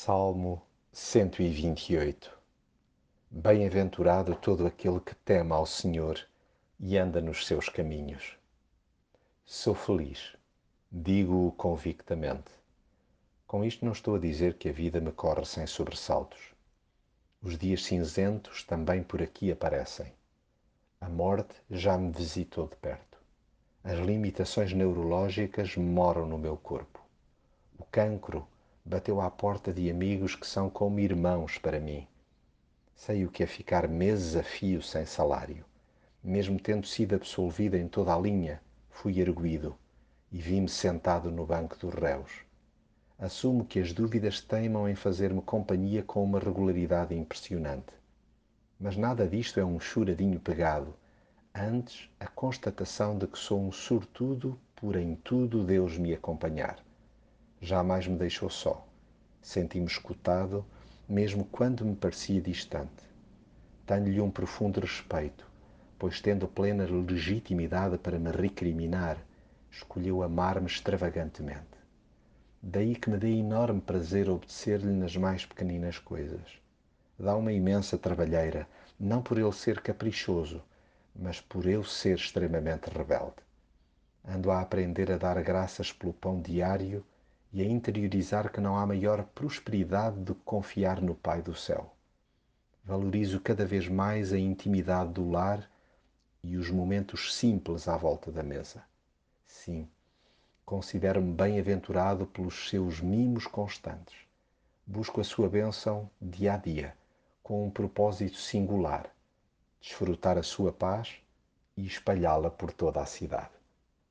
Salmo 128 Bem-aventurado todo aquele que teme ao Senhor e anda nos seus caminhos. Sou feliz, digo-o convictamente. Com isto não estou a dizer que a vida me corre sem sobressaltos. Os dias cinzentos também por aqui aparecem. A morte já me visitou de perto. As limitações neurológicas moram no meu corpo. O cancro bateu à porta de amigos que são como irmãos para mim. Sei o que é ficar meses a fio sem salário. Mesmo tendo sido absolvido em toda a linha, fui erguido e vi-me sentado no banco dos réus. Assumo que as dúvidas teimam em fazer-me companhia com uma regularidade impressionante. Mas nada disto é um choradinho pegado, antes a constatação de que sou um sortudo por em tudo Deus me acompanhar jamais me deixou só. Senti-me escutado, mesmo quando me parecia distante. Tenho-lhe um profundo respeito, pois, tendo plena legitimidade para me recriminar, escolheu amar-me extravagantemente. Daí que me dê enorme prazer obedecer-lhe nas mais pequeninas coisas. Dá uma imensa trabalheira, não por ele ser caprichoso, mas por eu ser extremamente rebelde. Ando a aprender a dar graças pelo pão diário e a interiorizar que não há maior prosperidade do que confiar no Pai do céu. Valorizo cada vez mais a intimidade do lar e os momentos simples à volta da mesa. Sim, considero-me bem-aventurado pelos seus mimos constantes. Busco a sua bênção dia a dia, com um propósito singular: desfrutar a sua paz e espalhá-la por toda a cidade.